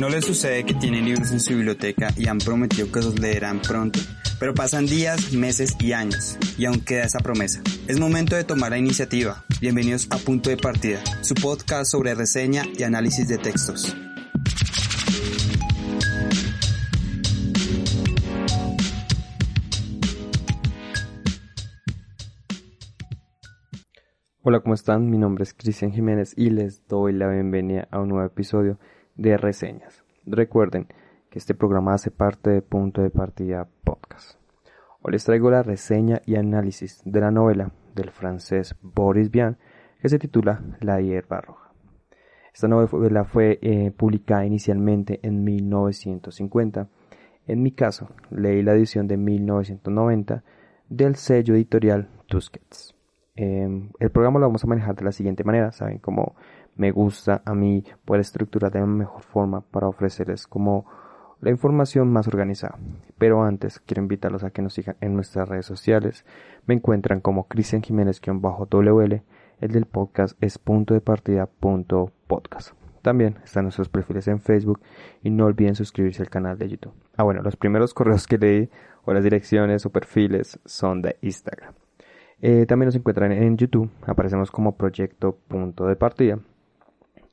¿No les sucede que tienen libros en su biblioteca y han prometido que los leerán pronto? Pero pasan días, meses y años, y aún queda esa promesa. Es momento de tomar la iniciativa. Bienvenidos a Punto de Partida, su podcast sobre reseña y análisis de textos. Hola, ¿cómo están? Mi nombre es Cristian Jiménez y les doy la bienvenida a un nuevo episodio de reseñas. Recuerden que este programa hace parte de Punto de Partida Podcast. Hoy les traigo la reseña y análisis de la novela del francés Boris Vian que se titula La hierba roja. Esta novela fue eh, publicada inicialmente en 1950. En mi caso, leí la edición de 1990 del sello editorial Tusquets. Em, el programa lo vamos a manejar de la siguiente manera, ¿saben? cómo me gusta a mí poder estructurar de mejor forma para ofrecerles como la información más organizada. Pero antes quiero invitarlos a que nos sigan en nuestras redes sociales. Me encuentran como Cristian Jiménez-WL. El del podcast es punto de partida punto podcast. También están nuestros perfiles en Facebook y no olviden suscribirse al canal de YouTube. Ah, bueno, los primeros correos que leí o las direcciones o perfiles son de Instagram. Eh, también nos encuentran en YouTube, aparecemos como Proyecto Punto de Partida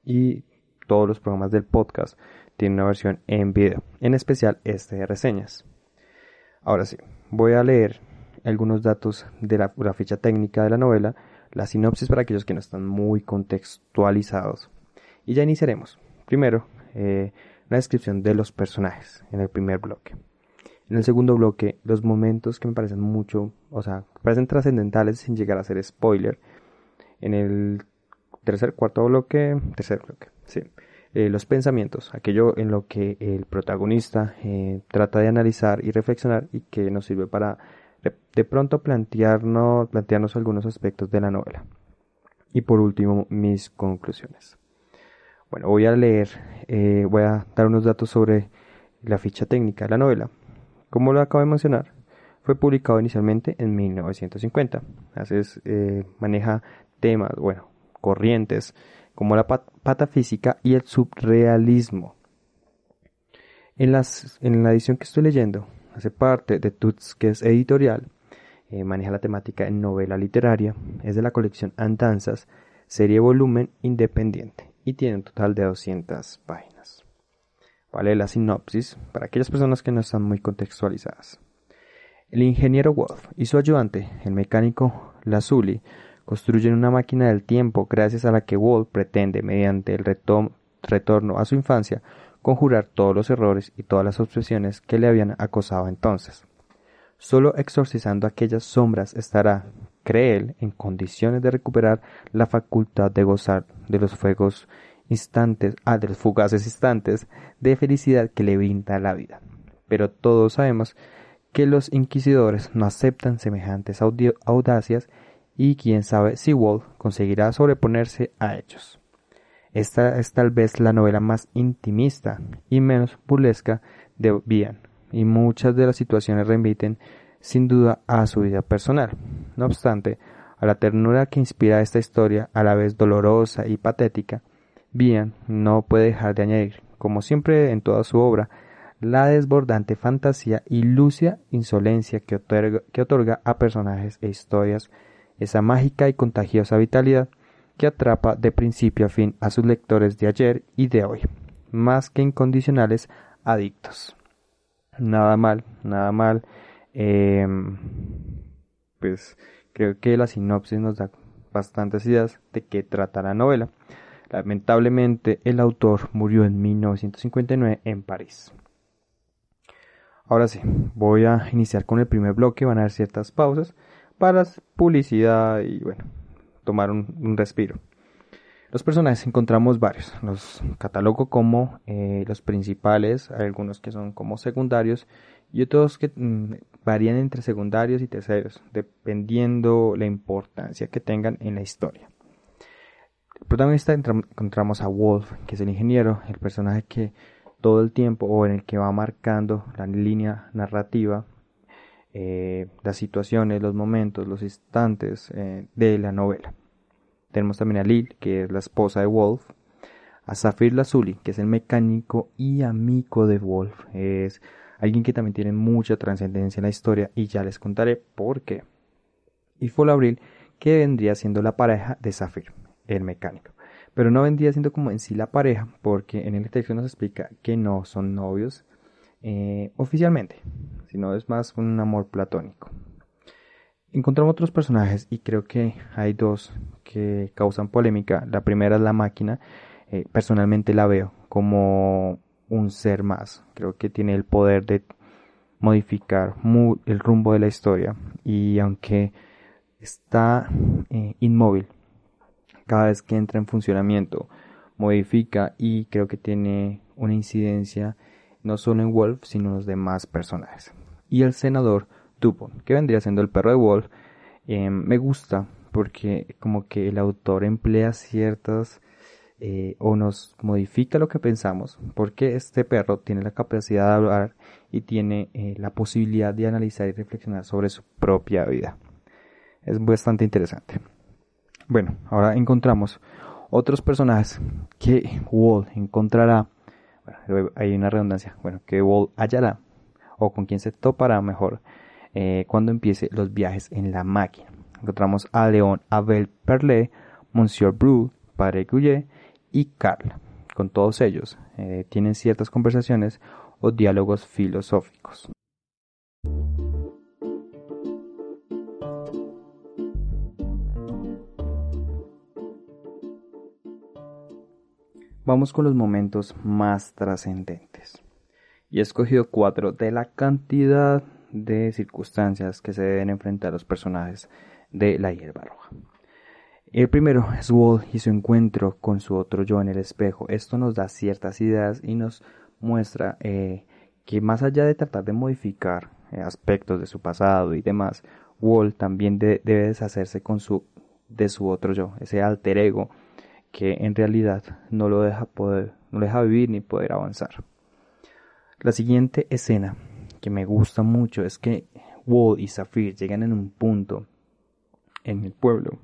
y todos los programas del podcast tienen una versión en video, en especial este de reseñas. Ahora sí, voy a leer algunos datos de la, ficha técnica de la novela, la sinopsis para aquellos que no están muy contextualizados. Y ya iniciaremos. Primero, eh, la descripción de los personajes en el primer bloque. En el segundo bloque, los momentos que me parecen mucho, o sea, parecen trascendentales sin llegar a ser spoiler. En el tercer, cuarto bloque, tercer bloque, sí. Eh, los pensamientos, aquello en lo que el protagonista eh, trata de analizar y reflexionar y que nos sirve para de, pronto plantearnos, plantearnos algunos aspectos de la novela. Y por último, mis conclusiones. Bueno, voy a leer, eh, voy a dar unos datos sobre la ficha técnica de la novela. Como lo acabo de mencionar, fue publicado inicialmente en 1950. Así maneja temas, bueno, corrientes como la patafísica y el subrealismo. En, las, en la edición que estoy leyendo, hace parte de Tuts, que es editorial, eh, maneja la temática en novela literaria, es de la colección Andanzas, serie volumen independiente y tiene un total de 200 páginas. Vale la sinopsis para aquellas personas que no están muy contextualizadas. El ingeniero Wolf y su ayudante, el mecánico Lazuli, construyen una máquina del tiempo gracias a la que Walt pretende, mediante el retorno a su infancia, conjurar todos los errores y todas las obsesiones que le habían acosado entonces. Solo exorcizando aquellas sombras estará, cree él, en condiciones de recuperar la facultad de gozar de los fuegos instantes, ah, de los fugaces instantes de felicidad que le brinda la vida. Pero todos sabemos que los inquisidores no aceptan semejantes audacias y quién sabe si Walt conseguirá sobreponerse a ellos. Esta es tal vez la novela más intimista y menos burlesca de Bian, y muchas de las situaciones remiten sin duda a su vida personal. No obstante, a la ternura que inspira esta historia, a la vez dolorosa y patética, Bian no puede dejar de añadir, como siempre en toda su obra, la desbordante fantasía y lúcida insolencia que otorga a personajes e historias esa mágica y contagiosa vitalidad que atrapa de principio a fin a sus lectores de ayer y de hoy, más que incondicionales adictos. Nada mal, nada mal. Em, pues creo que la sinopsis nos da bastantes ideas de qué trata la novela. Lamentablemente el autor murió en 1959 en París. Ahora sí, voy a iniciar con el primer bloque, van a haber ciertas pausas para publicidad y bueno, tomar un, respiro. Los personajes encontramos varios, los catalogo como eh, los principales, algunos que son como secundarios y otros que mm, varían entre secundarios y terceros, dependiendo la importancia que tengan en la historia. El protagonista encontramos a Wolf, que es el ingeniero, el personaje que todo el tiempo o en el que va marcando la línea narrativa, eh, las situaciones, los momentos, los instantes eh, de la novela. Tenemos también a Lil, que es la esposa de Wolf, a Zafir Lazuli, que es el mecánico y amigo de Wolf. Es alguien que también tiene mucha trascendencia en la historia y ya les contaré por qué. Y Abril, que vendría siendo la pareja de Zafir, el mecánico. Pero no vendría siendo como en sí la pareja, porque en el texto nos explica que no son novios eh, oficialmente, sino es más un amor platónico. Encontramos otros personajes y creo que hay dos que causan polémica. La primera es la máquina. Eh, personalmente la veo como un ser más. Creo que tiene el poder de modificar el rumbo de la historia. Y aunque está eh, inmóvil, cada vez que entra en funcionamiento, modifica y creo que tiene una incidencia no solo en Wolf, sino en los demás personajes. Y el senador Dupont, que vendría siendo el perro de Wolf, eh, me gusta porque como que el autor emplea ciertas eh, o nos modifica lo que pensamos, porque este perro tiene la capacidad de hablar y tiene eh, la posibilidad de analizar y reflexionar sobre su propia vida. Es bastante interesante. Bueno, ahora encontramos otros personajes que Wall encontrará, hay una redundancia, bueno, que Wall hallará o con quien se topará mejor eh, cuando empiece los viajes en la máquina. Encontramos a León Abel Perlet, Monsieur Bru, Padre Gouillet y Carla. Con todos ellos eh, tienen ciertas conversaciones o diálogos filosóficos. Vamos con los momentos más trascendentes. Y he escogido cuatro de la cantidad de circunstancias que se deben enfrentar los personajes de la hierba roja. El primero es Walt y su encuentro con su otro yo en el espejo. Esto nos da ciertas ideas y nos muestra eh, que más allá de tratar de modificar eh, aspectos de su pasado y demás, Walt también debe deshacerse con su, de su otro yo, ese alter ego que en realidad no lo deja poder, no lo deja vivir ni poder avanzar. La siguiente escena que me gusta mucho es que Walt y Zafir llegan en un punto en el pueblo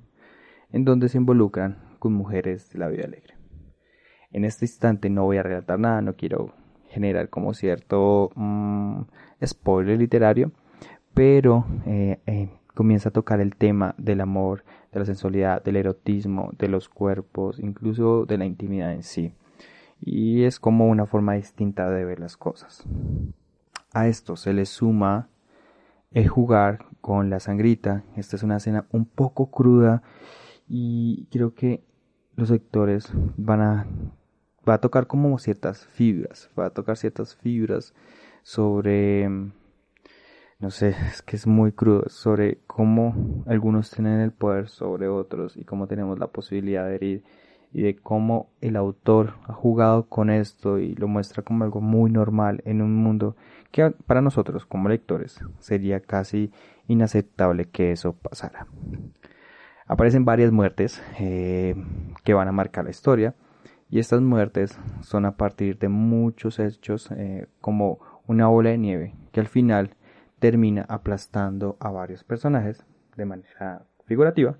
en donde se involucran con mujeres de la vida alegre. En este instante no voy a relatar nada, no quiero generar como cierto mm, spoiler literario, pero eh, eh, comienza a tocar el tema del amor, de la sensualidad, del erotismo, de los cuerpos, incluso de la intimidad en sí. Y es como una forma distinta de ver las cosas. A esto se le suma el jugar con la sangrita. Esta es una escena un poco cruda y creo que los sectores van a va a tocar como ciertas fibras, va a tocar ciertas fibras sobre no sé, es que es muy crudo sobre cómo algunos tienen el poder sobre otros y cómo tenemos la posibilidad de herir y de cómo el autor ha jugado con esto y lo muestra como algo muy normal en un mundo que para nosotros como lectores sería casi inaceptable que eso pasara. Aparecen varias muertes eh, que van a marcar la historia y estas muertes son a partir de muchos hechos eh, como una bola de nieve que al final termina aplastando a varios personajes de manera figurativa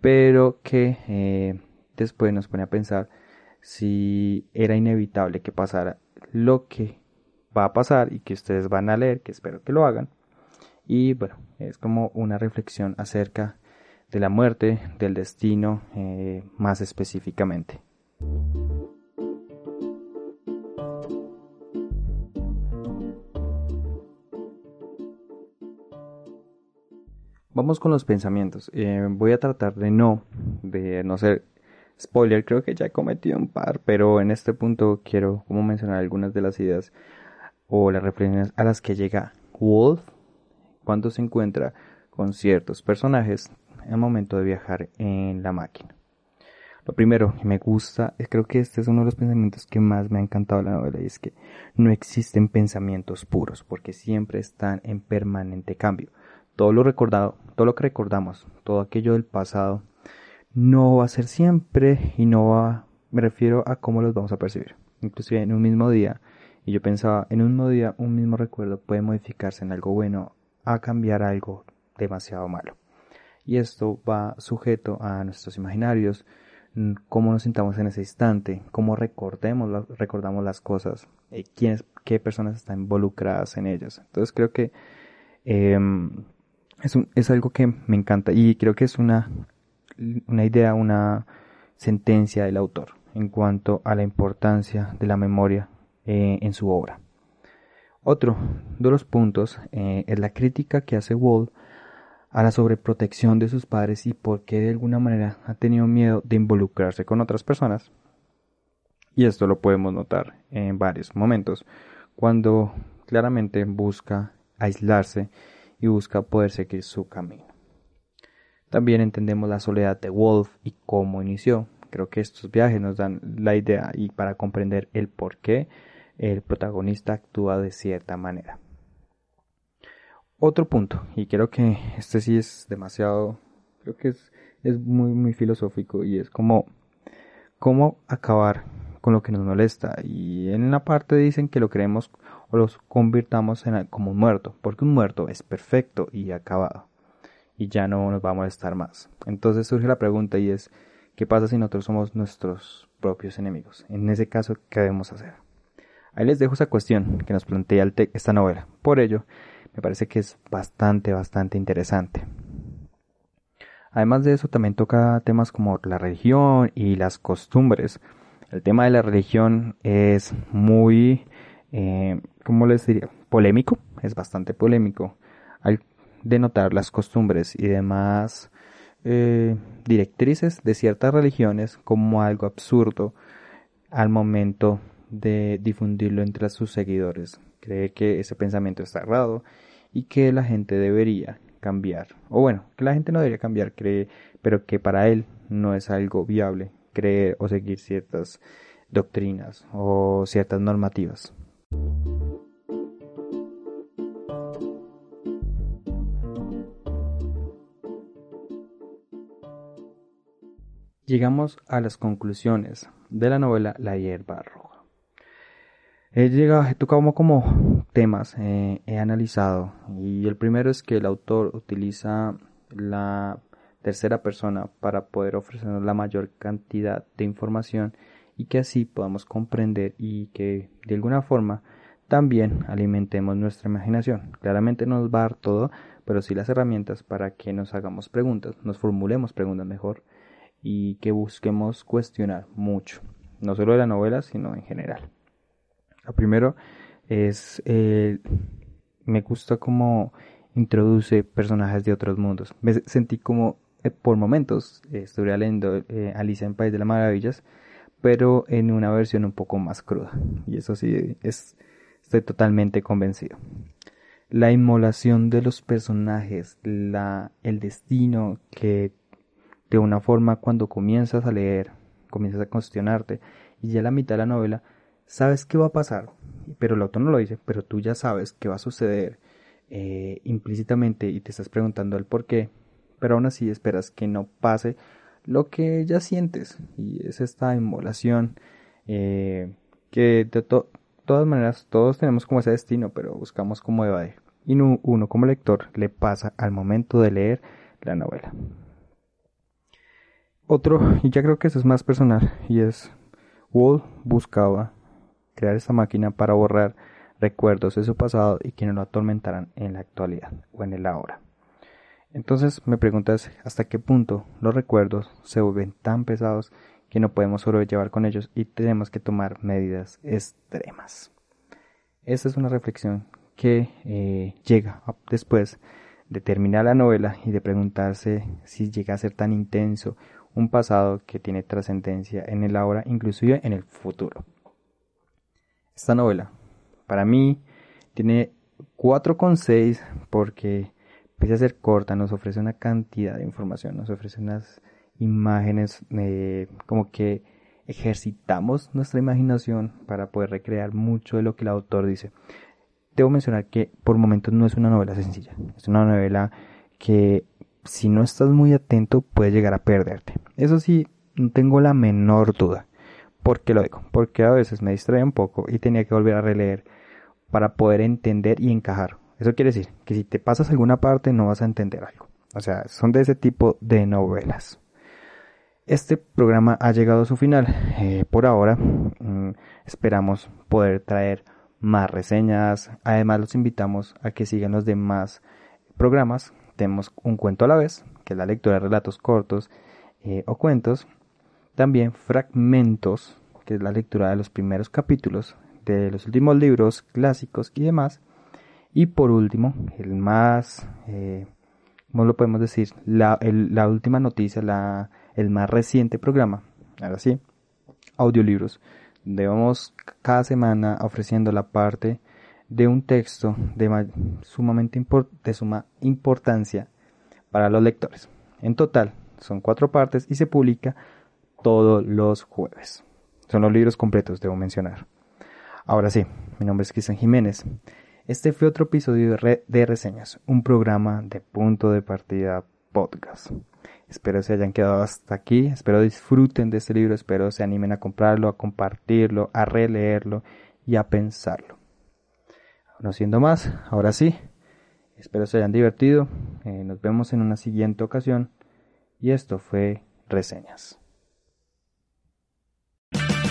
pero que eh, después nos pone a pensar si era inevitable que pasara lo que va a pasar y que ustedes van a leer, que espero que lo hagan. Y bueno, es como una reflexión acerca de la muerte, del destino eh, más específicamente. Vamos con los pensamientos. Eh, voy a tratar de no, de no ser spoiler, creo que ya he cometido un par, pero en este punto quiero como mencionar algunas de las ideas o las reflexiones a las que llega Wolf cuando se encuentra con ciertos personajes el momento de viajar en la máquina. Lo primero que me gusta, creo que este es uno de los pensamientos que más me ha encantado de la novela y es que no existen pensamientos puros porque siempre están en permanente cambio. Todo lo recordado, todo lo que recordamos, todo aquello del pasado no va a ser siempre y no va, me refiero a cómo los vamos a percibir. Inclusive en un mismo día, y yo pensaba, en un mismo día un mismo recuerdo puede modificarse en algo bueno a cambiar algo demasiado malo. Y esto va sujeto a nuestros imaginarios, cómo nos sintamos en ese instante, cómo recordemos, recordamos las cosas, eh, quiénes, qué personas están involucradas en ellas. Entonces creo que em, es, es algo que me encanta y creo que es una, una idea, una sentencia del autor en cuanto a la importancia de la memoria eh, en su obra. Otro de los puntos eh, es la crítica que hace Wall a la sobreprotección de sus padres y por qué de alguna manera ha tenido miedo de involucrarse con otras personas. Y esto lo podemos notar en varios momentos, cuando claramente busca aislarse y busca poder seguir su camino. También entendemos la soledad de Wolf y cómo inició. Creo que estos viajes nos dan la idea y para comprender el por qué el protagonista actúa de cierta manera. Otro punto, y creo que este sí es demasiado, creo que es, es muy, muy filosófico y es como cómo acabar con lo que nos molesta. Y en una parte dicen que lo creemos o los convirtamos en como un muerto, porque un muerto es perfecto y acabado y ya no nos va a molestar más. Entonces surge la pregunta y es, ¿qué pasa si nosotros somos nuestros propios enemigos? En ese caso, ¿qué debemos hacer? Ahí les dejo esa cuestión que nos plantea esta novela. Por ello, me parece que es bastante, bastante interesante. Además de eso, también toca temas como la religión y las costumbres. El tema de la religión es muy, eh, ¿cómo les diría? Polémico, es bastante polémico. Al denotar las costumbres y demás eh, directrices de ciertas religiones como algo absurdo al momento de difundirlo entre sus seguidores. Cree que ese pensamiento está errado y que la gente debería cambiar. O bueno, que la gente no debería cambiar, cree, pero que para él no es algo viable creer o seguir ciertas doctrinas o ciertas normativas. Llegamos a las conclusiones de la novela La hierba roja. He tocado como temas, eh, he analizado, y el primero es que el autor utiliza la tercera persona para poder ofrecernos la mayor cantidad de información y que así podamos comprender y que de alguna forma también alimentemos nuestra imaginación. Claramente no nos va a dar todo, pero sí las herramientas para que nos hagamos preguntas, nos formulemos preguntas mejor y que busquemos cuestionar mucho, no solo de la novela, sino en general. Lo primero es, eh, me gusta cómo introduce personajes de otros mundos. Me sentí como, eh, por momentos, estuve leyendo eh, Alicia en País de las Maravillas, pero en una versión un poco más cruda. Y eso sí, es, estoy totalmente convencido. La inmolación de los personajes, la, el destino que de una forma cuando comienzas a leer, comienzas a cuestionarte y ya la mitad de la novela sabes qué va a pasar, pero el autor no lo dice, pero tú ya sabes qué va a suceder eh, implícitamente y te estás preguntando el por qué, pero aún así esperas que no pase lo que ya sientes y es esta inmolación eh, que de todas maneras todos tenemos como ese destino, pero buscamos cómo evadir. Y uno como lector le pasa al momento de leer la novela. Otro, y ya creo que eso es más personal, y es Wall buscaba crear esta máquina para borrar recuerdos de su pasado y que no lo atormentaran en la actualidad o en el ahora. Entonces me preguntas hasta qué punto los recuerdos se vuelven tan pesados que no podemos sobrellevar con ellos y tenemos que tomar medidas extremas. Esta es una reflexión que eh, llega después de terminar la novela y de preguntarse si llega a ser tan intenso un pasado que tiene trascendencia en el ahora, inclusive en el futuro. Esta novela, para mí, tiene 4,6 porque, pese a ser corta, nos ofrece una cantidad de información, nos ofrece unas imágenes, eh, como que ejercitamos nuestra imaginación para poder recrear mucho de lo que el autor dice. Debo mencionar que por momentos no es una novela sencilla, es una novela que si no estás muy atento puede llegar a perderte. Eso sí, no tengo la menor duda. ¿Por qué lo digo? Porque a veces me distrae un poco y tenía que volver a releer para poder entender y encajar. Eso quiere decir que si te pasas alguna parte no vas a entender algo. O sea, son de ese tipo de novelas. Este programa ha llegado a su final. Eh, por ahora mm, esperamos poder traer más reseñas. Además los invitamos a que sigan los demás programas. Tenemos un cuento a la vez, que es la lectura de relatos cortos eh, o cuentos. También fragmentos, que es la lectura de los primeros capítulos de los últimos libros clásicos y demás. Y por último, el más, eh, ¿cómo lo podemos decir? La, la última noticia, la, el más reciente programa, ahora sí, audiolibros, donde vamos cada semana ofreciendo la parte de un texto de sumamente de suma importancia para los lectores. En total, son cuatro partes y se publica todos los jueves. Son los libros completos, debo mencionar. Ahora sí, mi nombre es Cristian Jiménez. Este fue otro episodio de, reseñas, un programa de punto de partida podcast. Espero se hayan quedado hasta aquí, espero disfruten de este libro, espero se animen a comprarlo, a compartirlo, a releerlo y a pensarlo. No siendo más, ahora sí, espero se hayan divertido, eh, nos vemos en una siguiente ocasión y esto fue Reseñas.